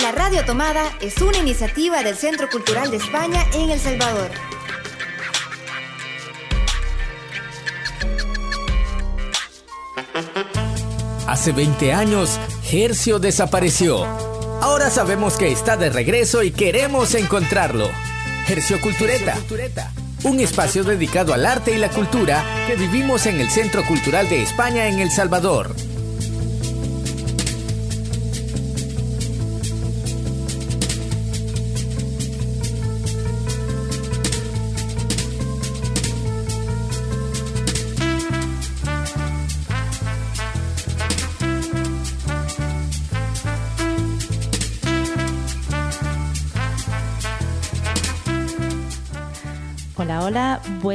La Radio Tomada es una iniciativa del Centro Cultural de España en El Salvador. Hace 20 años, Hercio desapareció. Ahora sabemos que está de regreso y queremos encontrarlo. Hercio Cultureta. Un espacio dedicado al arte y la cultura que vivimos en el Centro Cultural de España en El Salvador.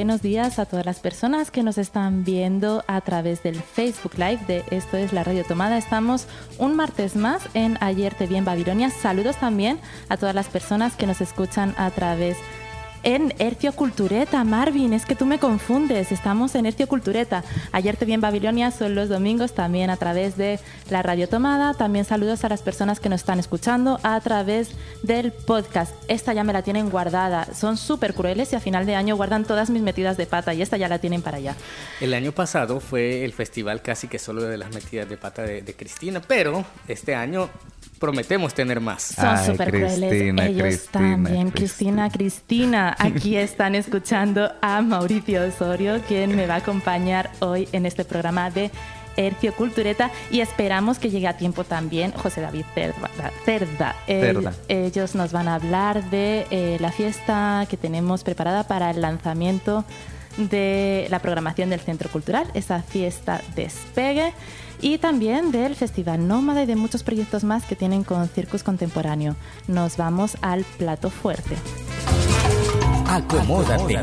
Buenos días a todas las personas que nos están viendo a través del Facebook Live de Esto es la Radio Tomada. Estamos un martes más en Ayer te vi en Babilonia. Saludos también a todas las personas que nos escuchan a través de en Hercio Cultureta, Marvin, es que tú me confundes, estamos en Hercio Cultureta. Ayer te vi en Babilonia, son los domingos también a través de la radio tomada. También saludos a las personas que nos están escuchando a través del podcast. Esta ya me la tienen guardada, son súper crueles y a final de año guardan todas mis metidas de pata y esta ya la tienen para allá. El año pasado fue el festival casi que solo de las metidas de pata de, de Cristina, pero este año prometemos tener más. Son súper crueles. Ellos también. Cristina, Cristina. Aquí están escuchando a Mauricio Osorio, quien me va a acompañar hoy en este programa de Hercio Cultureta y esperamos que llegue a tiempo también José David Cerda. ellos nos van a hablar de eh, la fiesta que tenemos preparada para el lanzamiento de la programación del Centro Cultural, esa fiesta despegue y también del Festival Nómada y de muchos proyectos más que tienen con Circus Contemporáneo. Nos vamos al plato fuerte. Acomódate.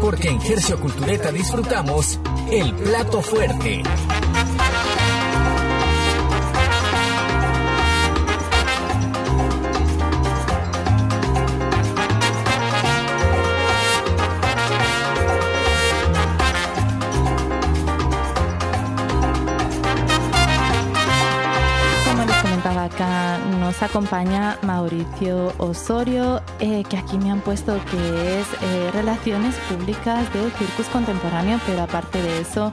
Porque en Gercio Cultureta disfrutamos el plato fuerte. Nos acompaña Mauricio Osorio, eh, que aquí me han puesto que es eh, Relaciones Públicas de Circus Contemporáneo, pero aparte de eso,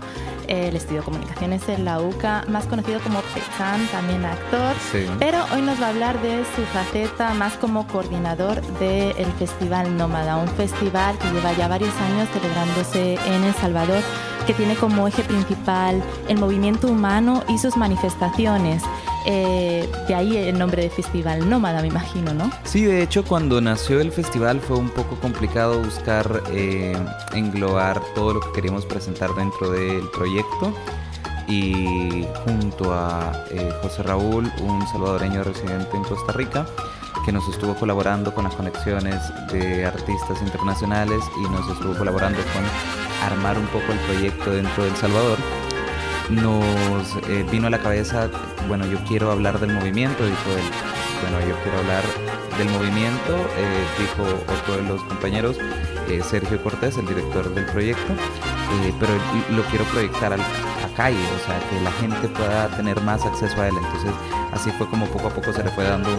el estudio de comunicaciones en la UCA, más conocido como Pechan, también actor. Pero hoy nos va a hablar de su faceta más como coordinador del Festival Nómada, un festival que lleva ya varios años celebrándose en El Salvador que tiene como eje principal el movimiento humano y sus manifestaciones. Eh, de ahí el nombre de Festival Nómada, me imagino, ¿no? Sí, de hecho cuando nació el festival fue un poco complicado buscar eh, englobar todo lo que queríamos presentar dentro del proyecto y junto a eh, José Raúl, un salvadoreño residente en Costa Rica, que nos estuvo colaborando con las conexiones de artistas internacionales y nos estuvo colaborando con armar un poco el proyecto dentro de El Salvador, nos eh, vino a la cabeza, bueno, yo quiero hablar del movimiento, dijo él. Bueno, yo quiero hablar del movimiento, eh, dijo otro de los compañeros, eh, Sergio Cortés, el director del proyecto, pero lo quiero proyectar a calle, o sea, que la gente pueda tener más acceso a él. Entonces, así fue como poco a poco se le fue dando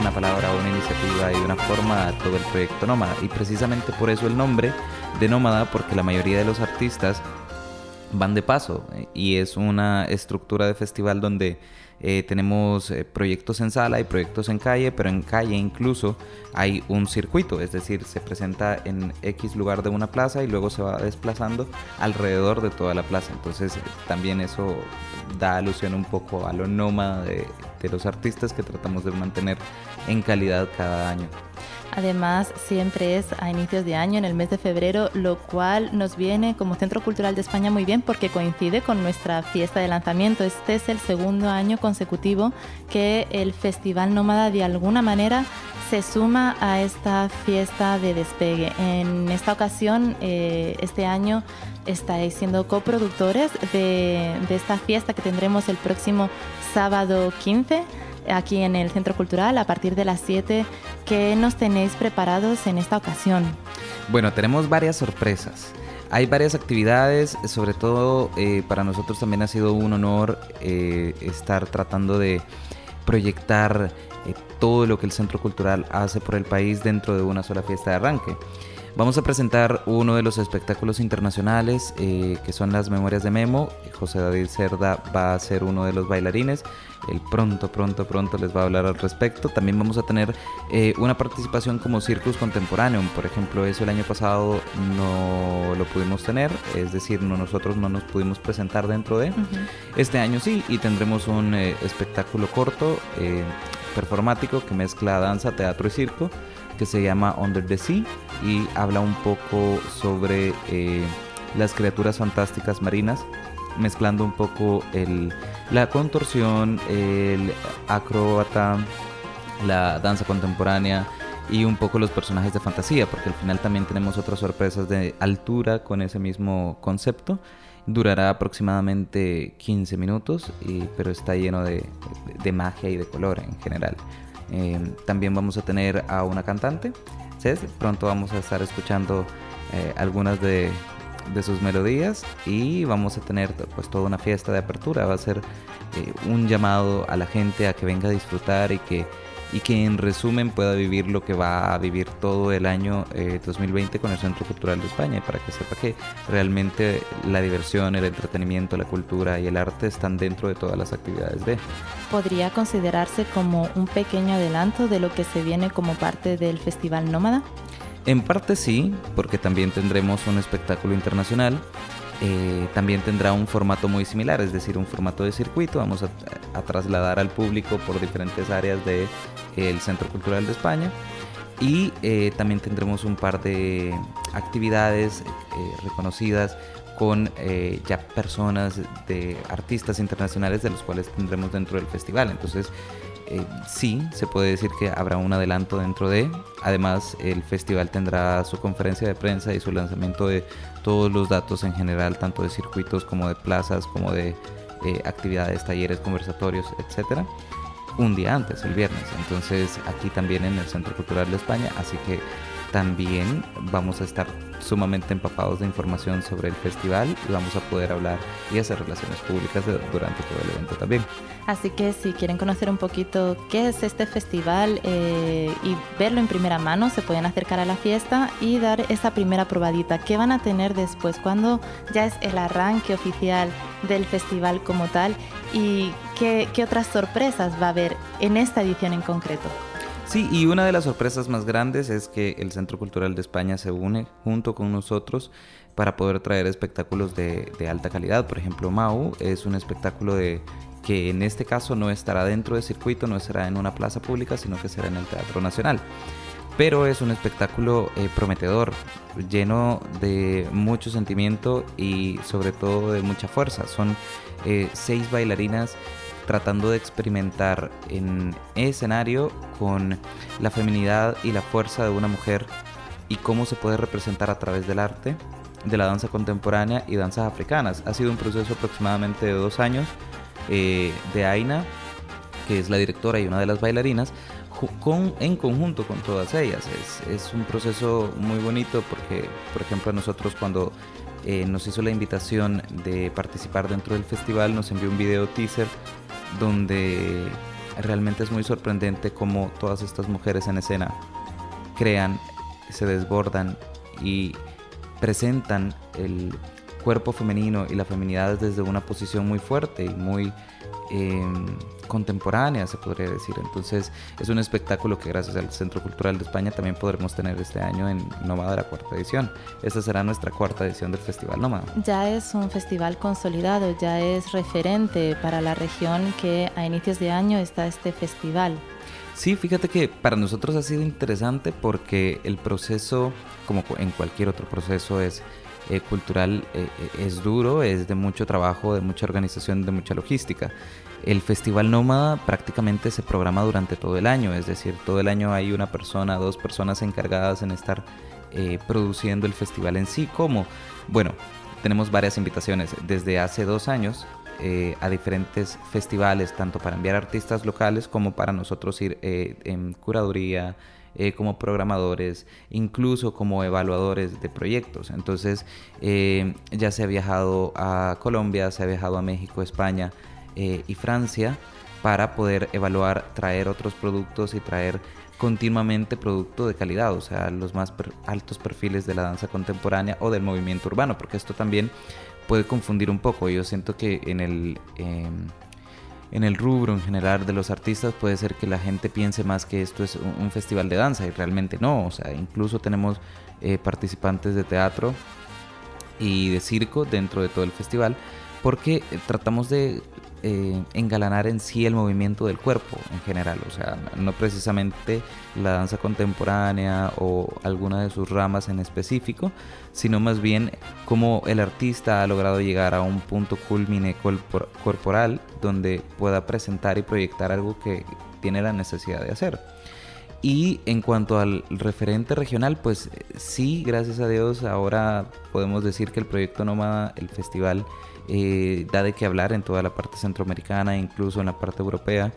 una palabra, una iniciativa y una forma a todo el proyecto Nómada. Y precisamente por eso el nombre de Nómada, porque la mayoría de los artistas van de paso eh, y es una estructura de festival donde eh, tenemos eh, proyectos en sala y proyectos en calle, pero en calle incluso hay un circuito, es decir, se presenta en X lugar de una plaza y luego se va desplazando alrededor de toda la plaza. Entonces también eso da alusión un poco a lo nómada de los artistas que tratamos de mantener en calidad cada año. Además, siempre es a inicios de año, en el mes de febrero, lo cual nos viene como Centro Cultural de España muy bien porque coincide con nuestra fiesta de lanzamiento. Este es el segundo año consecutivo que el Festival Nómada de alguna manera se suma a esta fiesta de despegue. En esta ocasión, eh, este año, estáis siendo coproductores de, de esta fiesta que tendremos el próximo sábado 15 aquí en el Centro Cultural a partir de las 7. ¿Qué nos tenéis preparados en esta ocasión? Bueno, tenemos varias sorpresas. Hay varias actividades, sobre todo eh, para nosotros también ha sido un honor eh, estar tratando de proyectar todo lo que el Centro Cultural hace por el país dentro de una sola fiesta de arranque. Vamos a presentar uno de los espectáculos internacionales eh, que son las Memorias de Memo. José David Cerda va a ser uno de los bailarines. Él pronto, pronto, pronto les va a hablar al respecto. También vamos a tener eh, una participación como Circus Contemporáneo. Por ejemplo, eso el año pasado no lo pudimos tener, es decir, no, nosotros no nos pudimos presentar dentro de. Este año sí, y tendremos un eh, espectáculo corto, performático, que mezcla danza, teatro y circo que se llama Under the Sea y habla un poco sobre eh, las criaturas fantásticas marinas, mezclando un poco el, la contorsión, el acróbata, la danza contemporánea y un poco los personajes de fantasía, porque al final también tenemos otras sorpresas de altura con ese mismo concepto. Durará aproximadamente 15 minutos, pero está lleno de, de magia y de color en general. Eh, también vamos a tener a una cantante, Cés. Pronto vamos a estar escuchando eh, algunas de, sus melodías y vamos a tener pues toda una fiesta de apertura. Va a ser eh, un llamado a la gente a que venga a disfrutar y que y que en resumen pueda vivir lo que va a vivir todo el año 2020 con el Centro Cultural de España, para que sepa que realmente la diversión, el entretenimiento, la cultura y el arte están dentro de todas las actividades de. ¿Podría considerarse como un pequeño adelanto de lo que se viene como parte del Festival Nómada? En parte sí, porque también tendremos un espectáculo internacional eh, también tendrá un formato muy similar, es decir, un formato de circuito. Vamos a, trasladar al público por diferentes áreas del de, Centro Cultural de España. Y eh, también tendremos un par de actividades eh, reconocidas con ya personas de artistas internacionales de los cuales tendremos dentro del festival. Entonces, sí, se puede decir que habrá un adelanto dentro de. Además, el festival tendrá su conferencia de prensa y su lanzamiento de todos los datos en general, tanto de circuitos como de plazas, como de eh, actividades, talleres, conversatorios, etcétera, un día antes, el viernes. Entonces, aquí también en el Centro Cultural de España, así que también vamos a estar sumamente empapados de información sobre el festival y vamos a poder hablar y hacer relaciones públicas durante todo el evento también. Así que si quieren conocer un poquito qué es este festival eh, y verlo en primera mano, se pueden acercar a la fiesta y dar esa primera probadita. ¿Qué van a tener después cuando ya es el arranque oficial del festival como tal? ¿Y qué, qué otras sorpresas va a haber en esta edición en concreto? Sí, y una de las sorpresas más grandes es que el Centro Cultural de España se une junto con nosotros para poder traer espectáculos de, alta calidad. Por ejemplo, Mau es un espectáculo de que en este caso no estará dentro del circuito, no será en una plaza pública, sino que será en el Teatro Nacional. Pero es un espectáculo eh, prometedor, lleno de mucho sentimiento y sobre todo de mucha fuerza. Son eh, seis bailarinas tratando de experimentar en escenario con la feminidad y la fuerza de una mujer y cómo se puede representar a través del arte, de la danza contemporánea y danzas africanas. Ha sido un proceso aproximadamente de dos años eh, de Aina, que es la directora y una de las bailarinas, con, en conjunto con todas ellas. Es, es un proceso muy bonito porque, por ejemplo, nosotros cuando eh, nos hizo la invitación de participar dentro del festival, nos envió un video teaser donde realmente es muy sorprendente cómo todas estas mujeres en escena crean, se desbordan y presentan el cuerpo femenino y la feminidad desde una posición muy fuerte y muy Em, contemporánea, se podría decir. Entonces es un espectáculo que gracias al Centro Cultural de España también podremos tener este año en Nómada la cuarta edición. Esta será nuestra cuarta edición del Festival Nómada. Ya es un festival consolidado, ya es referente para la región que a inicios de año está este festival. Sí, fíjate que para nosotros ha sido interesante porque el proceso, como en cualquier otro proceso, es eh, cultural eh, eh, es duro, es de mucho trabajo, de mucha organización, de mucha logística. El Festival Nómada prácticamente se programa durante todo el año, es decir, todo el año hay una persona, dos personas encargadas en estar produciendo el festival en sí. como Bueno, tenemos varias invitaciones desde hace dos años a diferentes festivales, tanto para enviar artistas locales como para nosotros ir en curaduría, eh, como programadores, incluso como evaluadores de proyectos. Entonces eh, ya se ha viajado a Colombia, se ha viajado a México, España eh, y Francia para poder evaluar, traer otros productos y traer continuamente producto de calidad, o sea, los más altos perfiles de la danza contemporánea o del movimiento urbano, porque esto también puede confundir un poco. Yo siento que en el, em, en el rubro en general de los artistas puede ser que la gente piense más que esto es un, festival de danza y realmente no, o sea, incluso tenemos eh, participantes de teatro y de circo dentro de todo el festival porque tratamos de eh, engalanar en sí el movimiento del cuerpo en general, o sea, no precisamente la danza contemporánea o alguna de sus ramas en específico, sino más bien cómo el artista ha logrado llegar a un punto culmine corporal donde pueda presentar y proyectar algo que tiene la necesidad de hacer. Y en cuanto al referente regional, pues sí, gracias a Dios, ahora podemos decir que el proyecto Nómada, el festival, eh, da de qué hablar en toda la parte centroamericana, incluso en la parte europea.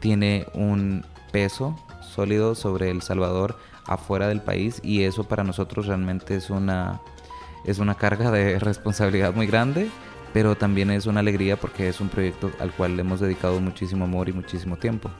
Tiene un peso sólido sobre El Salvador afuera del país y eso para nosotros realmente es una, es una carga de responsabilidad muy grande, pero también es una alegría porque es un proyecto al cual le hemos dedicado muchísimo amor y muchísimo tiempo.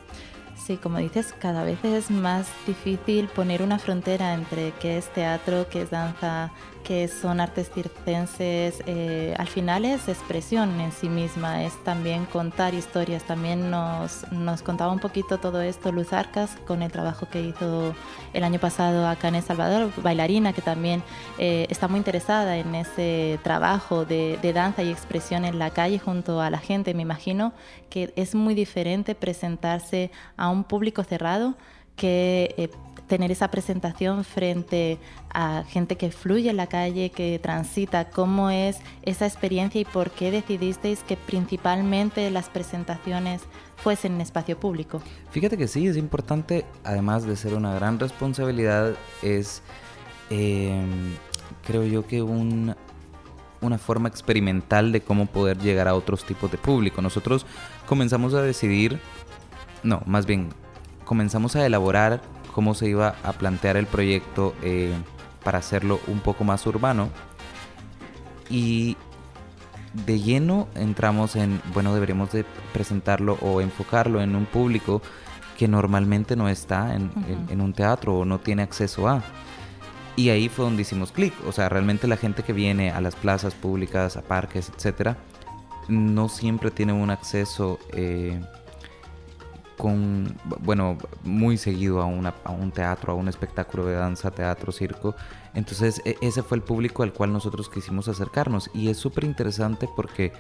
Sí, como dices, cada vez es más difícil poner una frontera entre qué es teatro, qué es danza, que son artes circenses, eh, al final es expresión en sí misma, es también contar historias. También nos, nos contaba un poquito todo esto Luz Arcas con el trabajo que hizo el año pasado acá en El Salvador, bailarina que también eh, está muy interesada en ese trabajo de, de, danza y expresión en la calle junto a la gente. Me imagino que es muy diferente presentarse a un público cerrado que eh, tener esa presentación frente a gente que fluye en la calle, que transita, cómo es esa experiencia y por qué decidisteis que principalmente las presentaciones fuesen en espacio público. Fíjate que sí, es importante, además de ser una gran responsabilidad, es, em, creo yo que una forma experimental de cómo poder llegar a otros tipos de público. Nosotros comenzamos a decidir, no, más bien, comenzamos a elaborar cómo se iba a plantear el proyecto eh, para hacerlo un poco más urbano. Y de lleno entramos en, bueno, deberíamos de presentarlo o enfocarlo en un público que normalmente no está en, en un teatro o no tiene acceso a. Y ahí fue donde hicimos clic. O sea, realmente la gente que viene a las plazas públicas, a parques, etcétera, no siempre tiene un acceso eh, con, bueno, muy seguido a, un teatro, a un espectáculo de danza, teatro, circo. Entonces e, ese fue el público al cual nosotros quisimos acercarnos y es súper interesante porque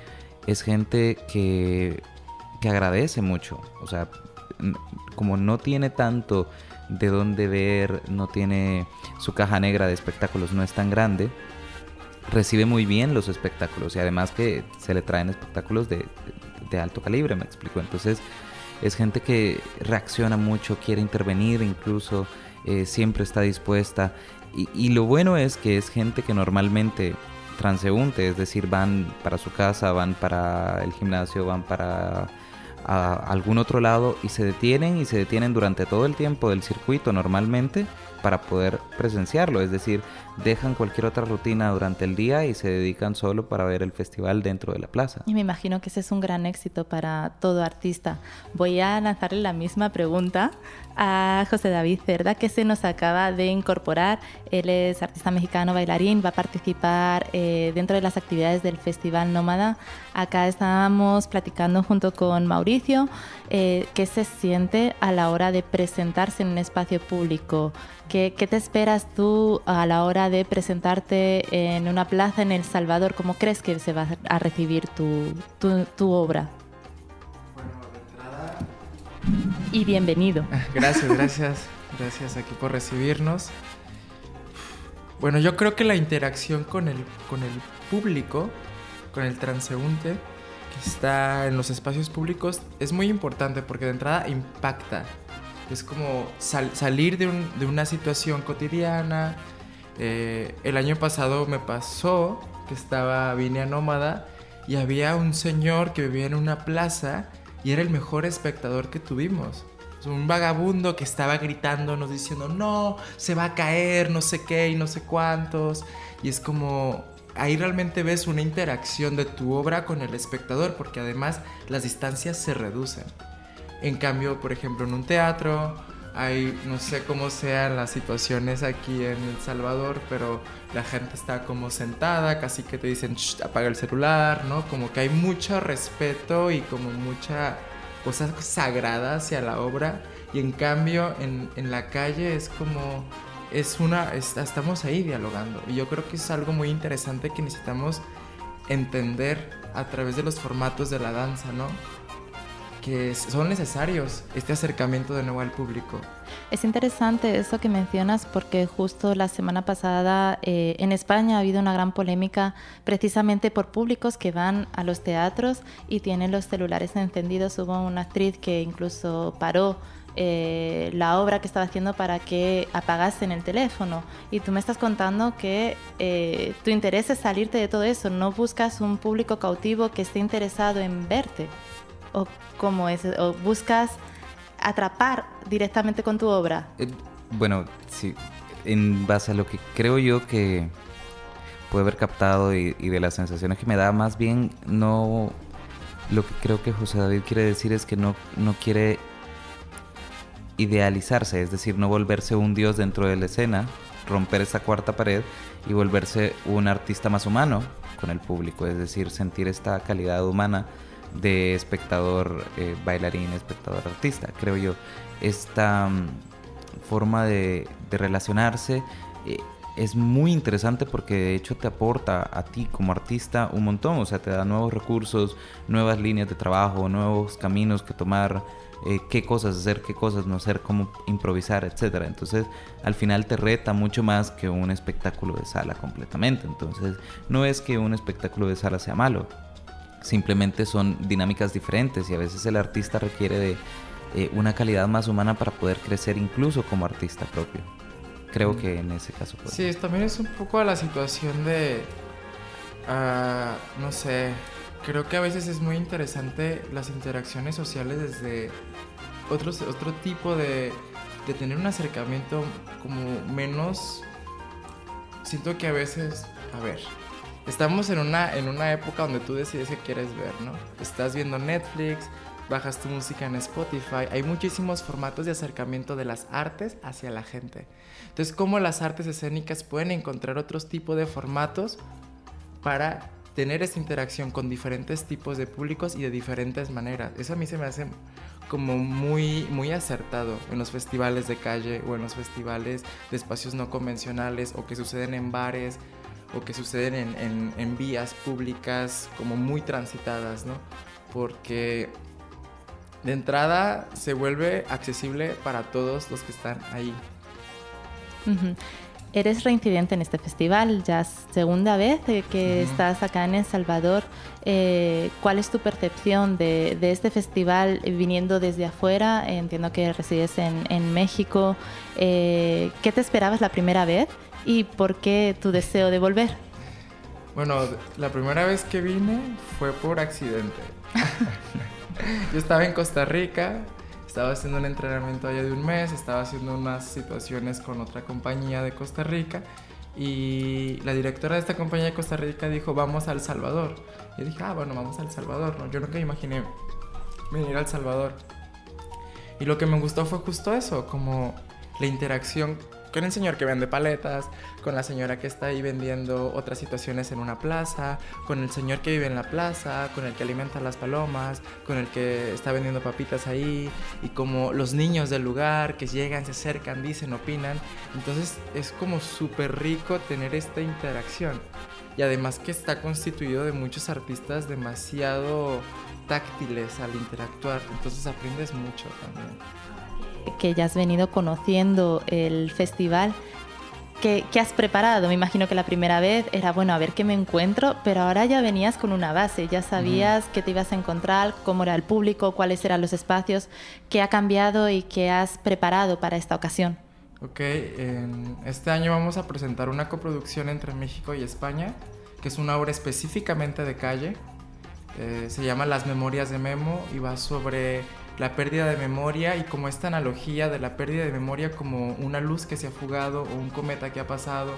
es gente que, que agradece mucho, o sea, como no tiene tanto de dónde ver, no tiene su caja negra de espectáculos, no es tan grande, recibe muy bien los espectáculos y además que se le traen espectáculos de, de alto calibre, me explico. Entonces, es gente que reacciona mucho, quiere intervenir incluso, eh, siempre está dispuesta. Y, lo bueno es que es gente que normalmente transeúnte, es decir, van para su casa, van para el gimnasio, van para algún otro lado y se detienen y se detienen durante todo el tiempo del circuito normalmente para poder presenciarlo, es decir, dejan cualquier otra rutina durante el día y se dedican solo para ver el festival dentro de la plaza. Y me imagino que ese es un gran éxito para todo artista. Voy a lanzarle la misma pregunta a José David Cerda, que se nos acaba de incorporar. Él es artista mexicano, bailarín, va a participar eh, dentro de las actividades del Festival Nómada. Acá estábamos platicando junto con Mauricio eh, qué se siente a la hora de presentarse en un espacio público. ¿Qué, ¿Qué, te esperas tú a la hora de presentarte en una plaza en El Salvador? ¿Cómo crees que se va a recibir tu obra? Y bienvenido. Gracias, gracias, gracias aquí por recibirnos. Bueno, yo creo que la interacción con el, con el público, con el transeúnte que está en los espacios públicos es muy importante porque de entrada impacta. Es como salir de, de, una situación cotidiana. Eh, el año pasado me pasó que estaba, vine a Nómada y había un señor que vivía en una plaza y era el mejor espectador que tuvimos. Un vagabundo que estaba gritándonos diciendo, no, se va a caer, no sé qué y no sé cuántos. Y es como, ahí realmente ves una interacción de tu obra con el espectador, porque además las distancias se reducen. En cambio, por ejemplo, en un teatro hay, no sé cómo sean las situaciones aquí en El Salvador, pero la gente está como sentada, casi que te dicen, apaga el celular, ¿no? Como que hay mucho respeto y como mucha cosa sagrada hacia la obra. Y en cambio, en, en la calle es como, es una, estamos ahí dialogando. Y yo creo que es algo muy interesante que necesitamos entender a través de los formatos de la danza, ¿no? Que son necesarios este acercamiento de nuevo al público. Es interesante eso que mencionas porque justo la semana pasada eh, en España ha habido una gran polémica precisamente por públicos que van a los teatros y tienen los celulares encendidos. Hubo una actriz que incluso paró eh, la obra que estaba haciendo para que apagasen el teléfono. Y tú me estás contando que eh, tu interés es salirte de todo eso, no buscas un público cautivo que esté interesado en verte o cómo es o buscas atrapar directamente con tu obra. Eh, bueno, sí, en base a lo que creo yo que puede haber captado y, de las sensaciones que me da, más bien no lo que creo que José David quiere decir es que no, no quiere idealizarse, es decir, no volverse un dios dentro de la escena, romper esa cuarta pared y volverse un artista más humano con el público, es decir, sentir esta calidad humana de espectador eh, bailarín, espectador artista, creo yo. Esta mm, forma de, relacionarse eh, es muy interesante porque de hecho te aporta a ti como artista un montón, o sea, te da nuevos recursos, nuevas líneas de trabajo, nuevos caminos que tomar, eh, qué cosas hacer, qué cosas no hacer, cómo improvisar, etc. Entonces, al final te reta mucho más que un espectáculo de sala completamente. Entonces, no es que un espectáculo de sala sea malo, simplemente son dinámicas diferentes y a veces el artista requiere de eh, una calidad más humana para poder crecer incluso como artista propio. Creo que en ese caso puede. Sí, también es un poco a la situación de, ah, no sé, creo que a veces es muy interesante las interacciones sociales desde otros, otro tipo de, de tener un acercamiento como menos... Siento que a veces, a ver, estamos en una, en una época donde tú decides qué quieres ver, ¿no? Estás viendo Netflix, bajas tu música en Spotify, hay muchísimos formatos de acercamiento de las artes hacia la gente. Entonces, ¿cómo las artes escénicas pueden encontrar otros tipos de formatos para tener esa interacción con diferentes tipos de públicos y de diferentes maneras? Eso a mí se me hace como muy, muy acertado en los festivales de calle o en los festivales de espacios no convencionales o que suceden en bares o que suceden en, en, vías públicas como muy transitadas, ¿no? Porque de entrada se vuelve accesible para todos los que están ahí. Eres reincidente en este festival, ya segunda vez que estás acá en El Salvador. Eh, ¿Cuál es tu percepción de, de, este festival viniendo desde afuera? Entiendo que resides en, en México. Eh, ¿Qué te esperabas la primera vez y por qué tu deseo de volver? Bueno, la primera vez que vine fue por accidente. Yo estaba en Costa Rica, estaba haciendo un entrenamiento allá de un mes, estaba haciendo unas situaciones con otra compañía de Costa Rica y la directora de esta compañía de Costa Rica dijo, vamos a El Salvador. Y dije, ah, bueno, vamos a El Salvador. ¿no? Yo nunca imaginé venir a El Salvador. Y lo que me gustó fue justo eso, como la interacción con el señor que vende paletas, con la señora que está ahí vendiendo otras situaciones en una plaza, con el señor que vive en la plaza, con el que alimenta las palomas, con el que está vendiendo papitas ahí, y como los niños del lugar que llegan, se acercan, dicen, opinan. Entonces es como súper rico tener esta interacción. Y además que está constituido de muchos artistas demasiado táctiles al interactuar, entonces aprendes mucho también que ya has venido conociendo el festival. ¿Qué, has preparado? Me imagino que la primera vez era, bueno, a ver qué me encuentro, pero ahora ya venías con una base, ya sabías qué te ibas a encontrar, cómo era el público, cuáles eran los espacios, qué ha cambiado y qué has preparado para esta ocasión. Ok, este año vamos a presentar una coproducción entre México y España, que es una obra específicamente de calle. Eh, se llama Las Memorias de Memo y va sobre la pérdida de memoria y como esta analogía de la pérdida de memoria como una luz que se ha fugado o un cometa que ha pasado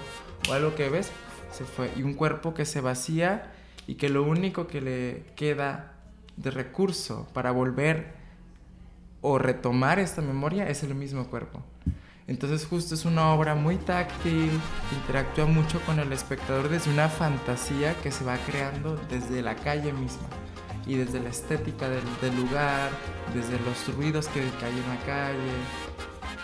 o algo que ves, se fue. Y un cuerpo que se vacía y que lo único que le queda de recurso para volver o retomar esta memoria es el mismo cuerpo. Entonces justo es una obra muy táctil, interactúa mucho con el espectador desde una fantasía que se va creando desde la calle misma y desde la estética del, del lugar, desde los ruidos que hay en la calle.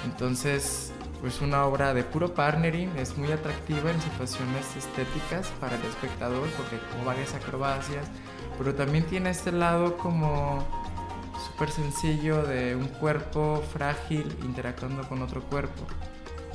Entonces, pues una obra de puro partnering, es muy atractiva en situaciones estéticas para el espectador porque como varias acrobacias, pero también tiene este lado como súper sencillo de un cuerpo frágil interactuando con otro cuerpo.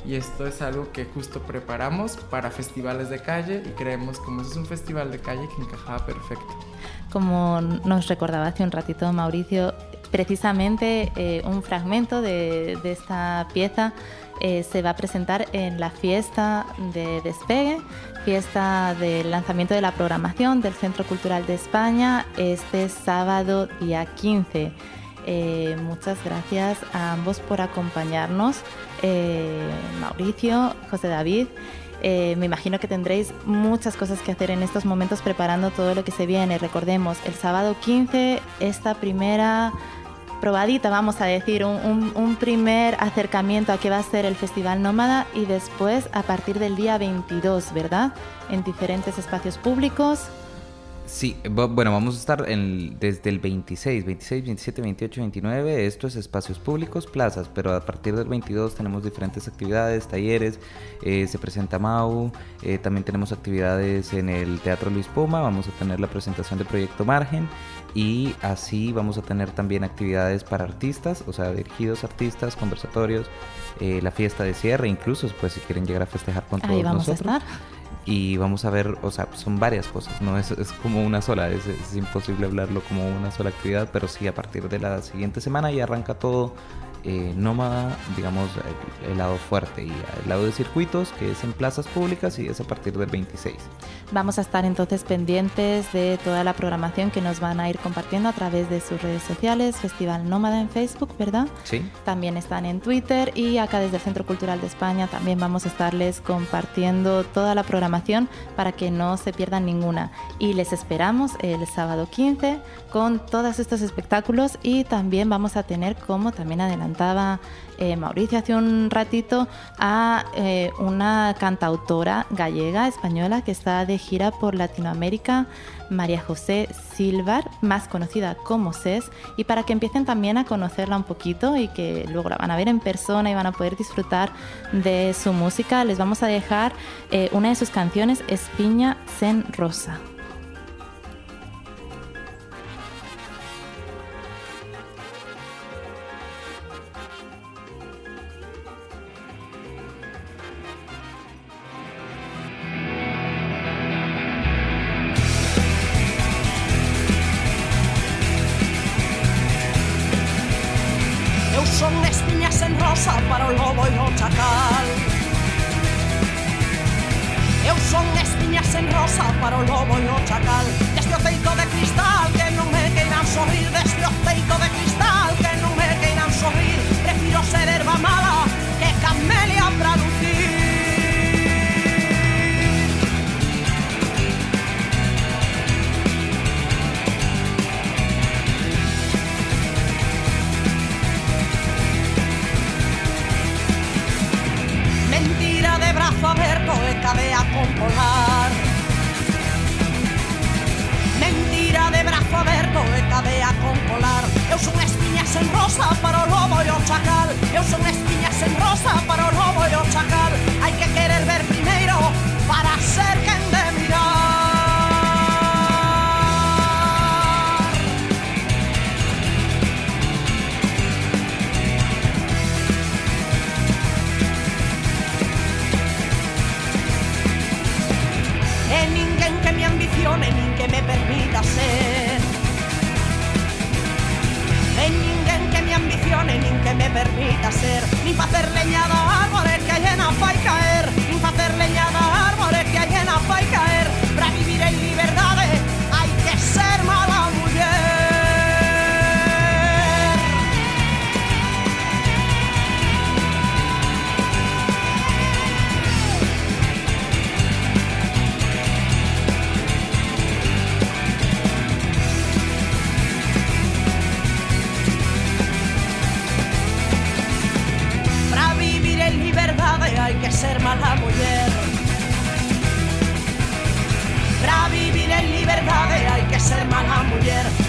Y esto es algo que justo preparamos para festivales de calle y creemos como es un festival de calle que encajaba perfecto. Como nos recordaba hace un ratito Mauricio, precisamente eh, un fragmento de, esta pieza eh, se va a presentar en la fiesta de despegue, fiesta del lanzamiento de la programación del Centro Cultural de España este sábado día 15. Eh, muchas gracias a ambos por acompañarnos, Mauricio, José David. Me imagino que tendréis muchas cosas que hacer en estos momentos preparando todo lo que se viene. Recordemos, el sábado 15, esta primera probadita, vamos a decir, un, un, primer acercamiento a qué va a ser el Festival Nómada y después a partir del día 22, ¿verdad? En diferentes espacios públicos. Sí, bueno, vamos a estar en, desde el 26, 26, 27, 28, 29. Esto es espacios públicos, plazas, pero a partir del 22 tenemos diferentes actividades, talleres, eh, se presenta MAU, eh, también tenemos actividades en el Teatro Luis Poma, vamos a tener la presentación de Proyecto Margen y así vamos a tener también actividades para artistas, o sea, dirigidos artistas, conversatorios, eh, la fiesta de cierre, incluso pues si quieren llegar a festejar con todos Ahí vamos nosotros. A estar. Y vamos a ver, o sea, son varias cosas, no es, es como una sola, es, es imposible hablarlo como una sola actividad, pero sí a partir de la siguiente semana ya arranca todo eh, nómada, digamos, el, el, lado fuerte y el lado de circuitos, que es en plazas públicas y es a partir del 26. Vamos a estar entonces pendientes de toda la programación que nos van a ir compartiendo a través de sus redes sociales, Festival Nómada en Facebook, ¿verdad? Sí. También están en Twitter y acá desde el Centro Cultural de España también vamos a estarles compartiendo toda la programación para que no se pierdan ninguna. Y les esperamos el sábado 15 con todos estos espectáculos y también vamos a tener, como también adelantaba eh, Mauricio hace un ratito, a eh, una cantautora gallega, española, que está de gira por Latinoamérica, María José Silvar, más conocida como SES, y para que empiecen también a conocerla un poquito y que luego la van a ver en persona y van a poder disfrutar de su música, les vamos a dejar eh, una de sus canciones, Espiña Sen Rosa. Eu son espiñas sen rosa para o lobo e o chacal Eu son espiñas en rosa para o lobo e o chacal Deste o teito de cristal que non me queiran sorrir. Deste o teito de cristal que non me queiran sorrir. Prefiro ser erva mala que camelia pra luz de brazo abierto cabe a componar. Mentira de brazo aberto e cadea con colar Eu son espiñas en rosa para o lobo e o chacal. Eu son espiñas en rosa para o lobo e o chacal. Hai que querer ver nin que me permita ser. En ninguén que me ambicione nin que me permita ser. Nin facer leña da árbore que llena fai caer. Nin facer leña da árbore que llena fai caer mala mujer. Para vivir en libertad hay que ser mala mujer.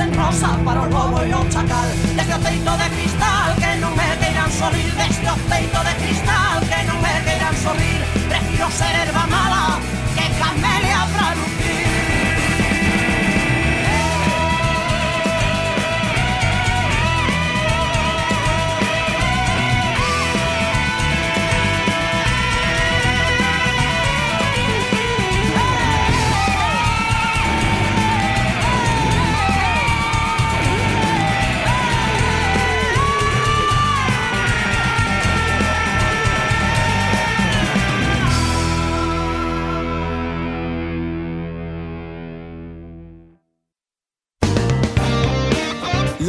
En rosa para o lobo e o chacal. Desde o teito de cristal que non me queiran sorrir Desde o teito de cristal que non me queiran sorrir Prefiro ser herba mala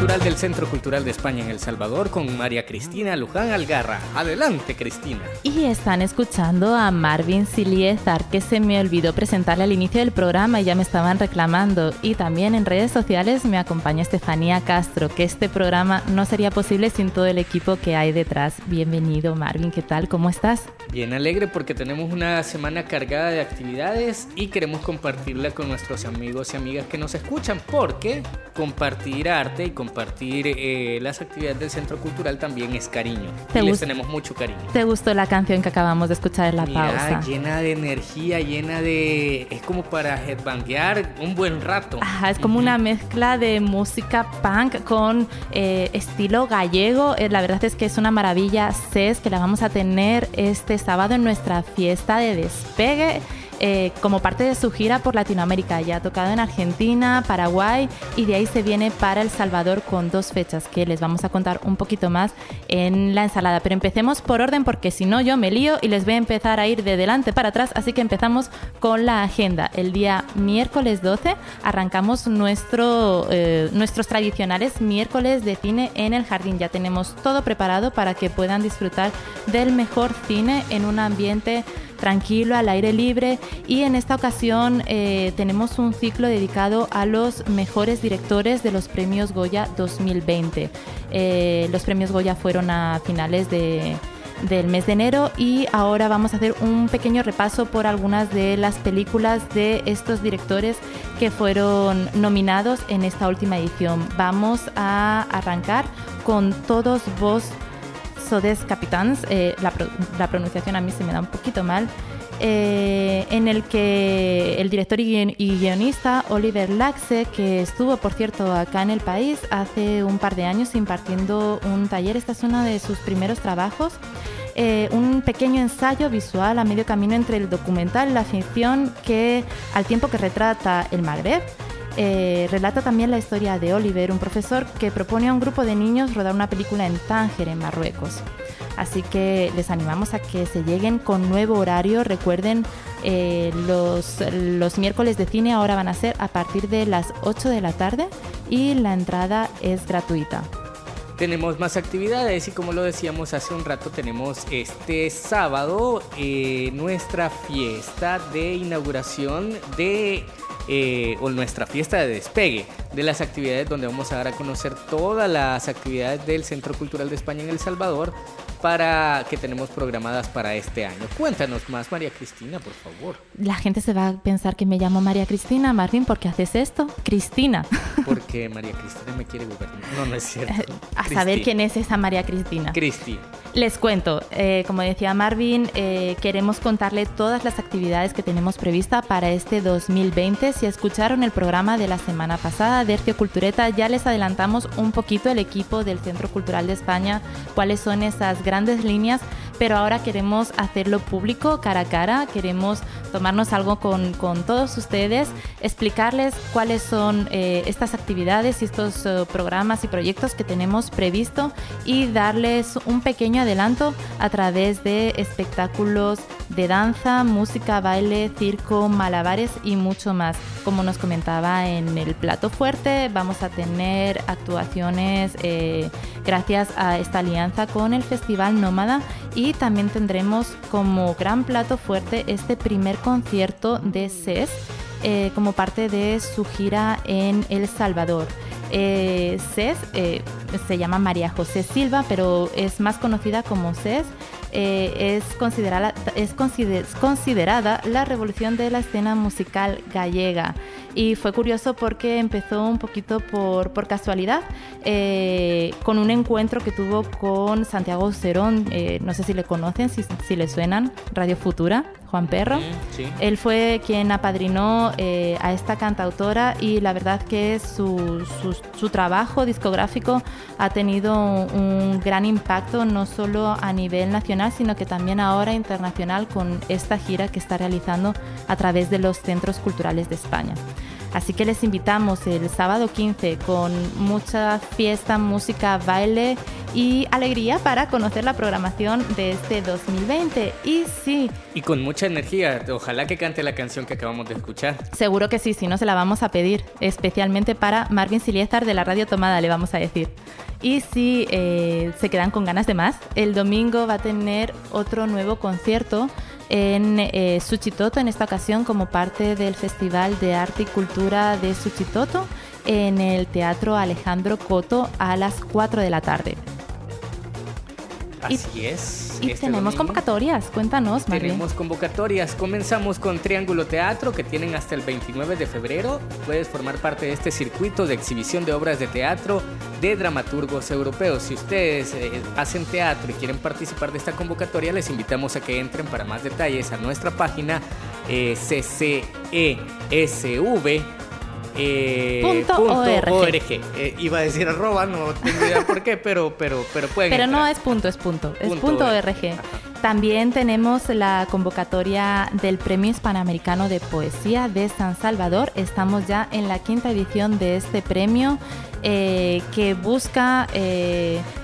Cultural del Centro Cultural de España en El Salvador con María Cristina Luján Algarra. Adelante, Cristina. Y están escuchando a Marvin Siliezar, que se me olvidó presentarle al inicio del programa y ya me estaban reclamando. Y también en redes sociales me acompaña Estefanía Castro, que este programa no sería posible sin todo el equipo que hay detrás. Bienvenido, Marvin, ¿qué tal? ¿Cómo estás? Bien alegre porque tenemos una semana cargada de actividades y queremos compartirla con nuestros amigos y amigas que nos escuchan, porque compartir arte y compartir eh, las actividades del Centro Cultural también es cariño. Y les tenemos mucho cariño. ¿Te gustó la canción que acabamos de escuchar en la pausa? Llena de energía, llena de... Es como para headbanguear un buen rato. Ajá, es como una mezcla de música punk con eh, estilo gallego. Eh, la verdad es que es una maravilla CES que la vamos a tener este sábado en nuestra fiesta de despegue. Eh, como parte de su gira por Latinoamérica. Ya ha tocado en Argentina, Paraguay y de ahí se viene para El Salvador con dos fechas que les vamos a contar un poquito más en la ensalada. Pero empecemos por orden porque si no yo me lío y les voy a empezar a ir de delante para atrás. Así que empezamos con la agenda. El día miércoles 12 arrancamos nuestro, eh, nuestros tradicionales miércoles de cine en el jardín. Ya tenemos todo preparado para que puedan disfrutar del mejor cine en un ambiente tranquilo, al aire libre y en esta ocasión eh, tenemos un ciclo dedicado a los mejores directores de los premios Goya 2020. Eh, los premios Goya fueron a finales del mes de enero y ahora vamos a hacer un pequeño repaso por algunas de las películas de estos directores que fueron nominados en esta última edición. Vamos a arrancar con todos vos Sodes Capitans, eh, la, pronunciación a mí se me da un poquito mal, eh, en el que el director y, guionista Oliver Laxe, que estuvo por cierto acá en el país hace un par de años impartiendo un taller, esta es uno de sus primeros trabajos, eh, un pequeño ensayo visual a medio camino entre el documental y la ficción que al tiempo que retrata el Magreb, eh, relata también la historia de Oliver, un profesor que propone a un grupo de niños rodar una película en Tánger, en Marruecos. Así que les animamos a que se lleguen con nuevo horario. Recuerden, eh, los, los miércoles de cine ahora van a ser a partir de las 8 de la tarde y la entrada es gratuita. Tenemos más actividades y como lo decíamos hace un rato, tenemos este sábado eh, nuestra fiesta de inauguración de eh, o nuestra fiesta de despegue de las actividades donde vamos a dar a conocer todas las actividades del Centro Cultural de España en El Salvador para que tenemos programadas para este año. Cuéntanos más, María Cristina, por favor. La gente se va a pensar que me llamo María Cristina, Marvin, ¿por qué haces esto? Cristina. Porque María Cristina me quiere gobernar. No, no es cierto. a saber quién es esa María Cristina. Cristina. Les cuento, eh, como decía Marvin, eh, queremos contarle todas las actividades que tenemos prevista para este 2020. Si escucharon el programa de la semana pasada de Ercio Cultureta, ya les adelantamos un poquito el equipo del Centro Cultural de España, cuáles son esas grandes líneas pero ahora queremos hacerlo público, cara a cara, queremos tomarnos algo con, con todos ustedes, explicarles cuáles son eh, estas actividades y estos uh, programas y proyectos que tenemos previsto y darles un pequeño adelanto a través de espectáculos de danza, música, baile, circo, malabares y mucho más. Como nos comentaba en el plato fuerte, vamos a tener actuaciones eh, gracias a esta alianza con el Festival Nómada y también tendremos como gran plato fuerte este primer concierto de CES eh, como parte de su gira en El Salvador. Eh, CES eh, se llama María José Silva, pero es más conocida como CES. Es, considerada, es considerada la revolución de la escena musical gallega. Y fue curioso porque empezó un poquito por, por casualidad eh, con un encuentro que tuvo con Santiago Cerón, eh, no sé si le conocen, si, si le suenan, Radio Futura, Juan Perro. Él fue quien apadrinó eh, a esta cantautora y la verdad que su, su, su, trabajo discográfico ha tenido un gran impacto no solo a nivel nacional, sino que también ahora internacional con esta gira que está realizando a través de los centros culturales de España. Así que les invitamos el sábado 15 con mucha fiesta, música, baile y alegría para conocer la programación de este 2020. Y sí. Y con mucha energía. Ojalá que cante la canción que acabamos de escuchar. Seguro que sí, si no se la vamos a pedir. Especialmente para Marvin Siliezar de la Radio Tomada, le vamos a decir. Y si eh, se quedan con ganas de más, el domingo va a tener otro nuevo concierto en eh, Suchitoto, en esta ocasión como parte del Festival de Arte y Cultura de Suchitoto, en el Teatro Alejandro Coto a las 4 de la tarde. Así es. Y este tenemos convocatorias, cuéntanos, María. Tenemos convocatorias. Comenzamos con Triángulo Teatro, que tienen hasta el 29 de febrero. Puedes formar parte de este circuito de exhibición de obras de teatro de dramaturgos europeos. Si ustedes eh, hacen teatro y quieren participar de esta convocatoria, les invitamos a que entren para más detalles a nuestra página eh, CCESV eh, punto, org. Eh, iba a decir arroba, no tengo idea por qué, pero, pero, pero pueden Pero no es punto, es punto. Es punto, org. También tenemos la convocatoria del Premio Hispanoamericano de Poesía de San Salvador. Estamos ya en la quinta edición de este premio eh, que busca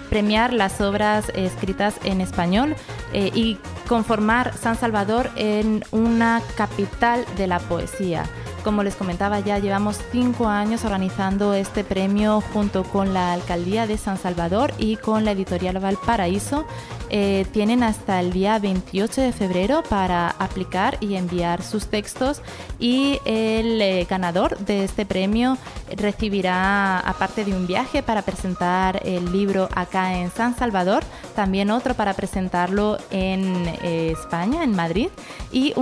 premiar las obras escritas en español y conformar San Salvador en una capital de la poesía. Como les comentaba, ya llevamos cinco años organizando este premio junto con la Alcaldía de San Salvador y con la editorial Valparaíso. Eh, tienen hasta el día 28 de febrero para aplicar y enviar sus textos y el eh, ganador de este premio recibirá, aparte de un viaje para presentar el libro acá en San Salvador, también otro para presentarlo en eh, España, en Madrid, y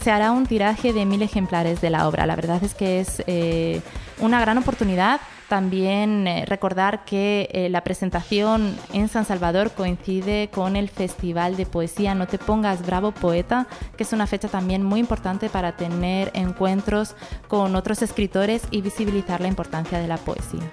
se hará un tiraje de mil ejemplares de la obra. La verdad es que es eh, una gran oportunidad. También eh, recordar que eh, la presentación en San Salvador coincide con el Festival de Poesía No te pongas bravo poeta, que es una fecha también muy importante para tener encuentros con otros escritores y visibilizar la importancia de la poesía.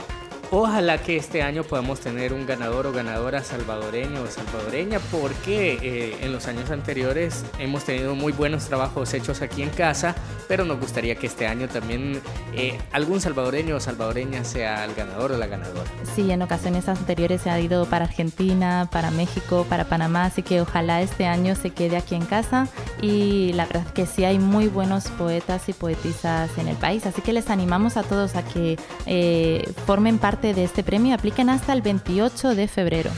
Ojalá que este año podamos tener un ganador o ganadora salvadoreño o salvadoreña, porque eh, en los años anteriores hemos tenido muy buenos trabajos hechos aquí en casa, pero nos gustaría que este año también eh, algún salvadoreño o salvadoreña sea el ganador o la ganadora. Sí, en ocasiones anteriores se ha ido para Argentina, para México, para Panamá, así que ojalá este año se quede aquí en casa y la verdad que sí hay muy buenos poetas y poetisas en el país, así que les animamos a todos a que eh, formen parte de este premio apliquen hasta el 28 de febrero.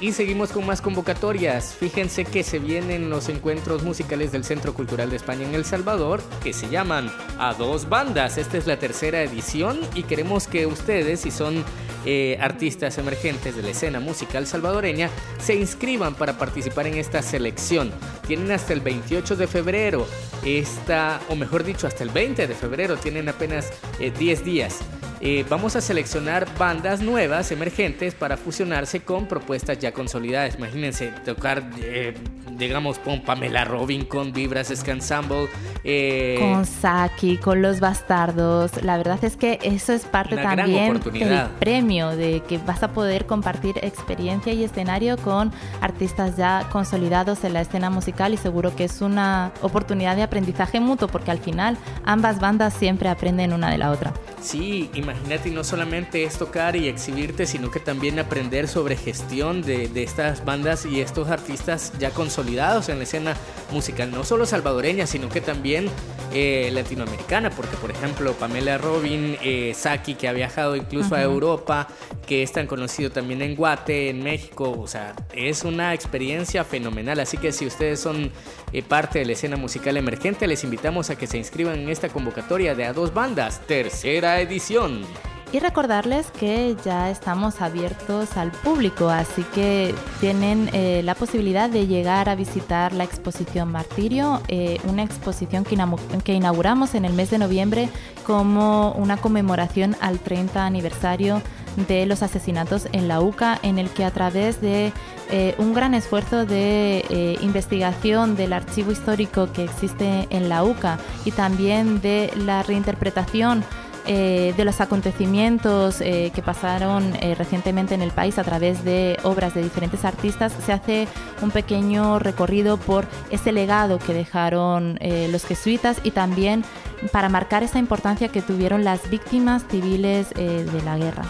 Y seguimos con más convocatorias. Fíjense que se vienen los encuentros musicales del Centro Cultural de España en El Salvador, que se llaman A Dos Bandas. Esta es la tercera edición y queremos que ustedes, si son eh, artistas emergentes de la escena musical salvadoreña, se inscriban para participar en esta selección. Tienen hasta el 28 de febrero, esta, o mejor dicho, hasta el 20 de febrero, tienen apenas 10 eh, días. Eh, vamos a seleccionar bandas nuevas, emergentes, para fusionarse con propuestas ya consolidadas. Imagínense tocar, eh, digamos, con Pamela Robin, con Vibras Ensemble. Eh, con Saki, con Los Bastardos. La verdad es que eso es parte también del premio, de que vas a poder compartir experiencia y escenario con artistas ya consolidados en la escena musical y seguro que es una oportunidad de aprendizaje mutuo porque al final ambas bandas siempre aprenden una de la otra. Sí, imagínate, no solamente es tocar y exhibirte, sino que también aprender sobre gestión de, de, estas bandas y estos artistas ya consolidados en la escena musical, no solo salvadoreña, sino que también eh, latinoamericana, porque por ejemplo Pamela Robin, eh, Saki, que ha viajado incluso a Europa, que es tan conocido también en Guate, en México, o sea, es una experiencia fenomenal, así que si ustedes son eh, parte de la escena musical emergente, les invitamos a que se inscriban en esta convocatoria de a dos bandas, tercera edición. Y recordarles que ya estamos abiertos al público, así que tienen eh, la posibilidad de llegar a visitar la exposición Martirio, eh, una exposición que, inauguramos en el mes de noviembre como una conmemoración al 30 aniversario de los asesinatos en la UCA, en el que a través de eh, un gran esfuerzo de investigación del archivo histórico que existe en la UCA y también de la reinterpretación eh, de los acontecimientos eh, que pasaron eh, recientemente en el país a través de obras de diferentes artistas, se hace un pequeño recorrido por ese legado que dejaron los jesuitas y también para marcar esa importancia que tuvieron las víctimas civiles de la guerra.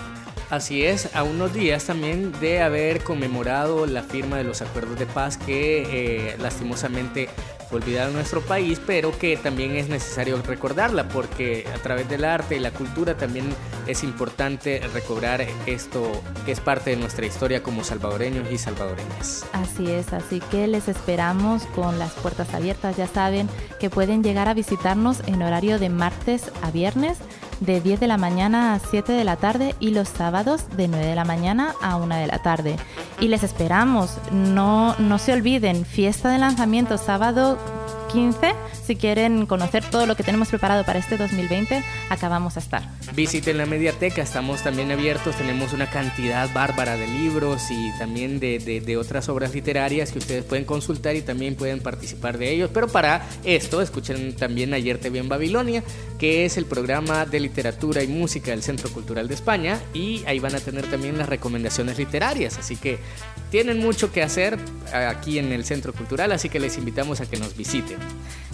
Así es, a unos días también de haber conmemorado la firma de los acuerdos de paz que lastimosamente olvidar nuestro país, pero que también es necesario recordarla porque a través del arte y la cultura también es importante recobrar esto que es parte de nuestra historia como salvadoreños y salvadoreñas. Así es, así que les esperamos con las puertas abiertas, ya saben que pueden llegar a visitarnos en horario de martes a viernes de 10 de la mañana a 7 de la tarde y los sábados de 9 de la mañana a 1 de la tarde. Y les esperamos, no, no se olviden, fiesta de lanzamiento sábado 15. Si quieren conocer todo lo que tenemos preparado para este 2020, acabamos a estar. Visiten la mediateca, estamos también abiertos, tenemos una cantidad bárbara de libros y también de, de, otras obras literarias que ustedes pueden consultar y también pueden participar de ellos. Pero para esto, escuchen también Ayer te vi en Babilonia, que es el programa de literatura y música del Centro Cultural de España y ahí van a tener también las recomendaciones literarias. Así que tienen mucho que hacer aquí en el Centro Cultural, así que les invitamos a que nos visiten.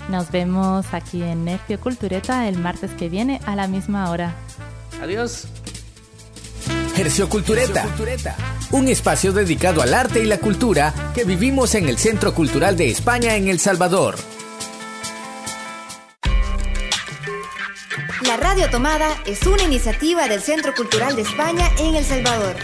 Nos vemos aquí en Nerfio Cultureta el martes que viene a la misma hora. Adiós. Hercio Cultureta, un espacio dedicado al arte y la cultura que vivimos en el Centro Cultural de España en El Salvador. La Radio Tomada es una iniciativa del Centro Cultural de España en El Salvador.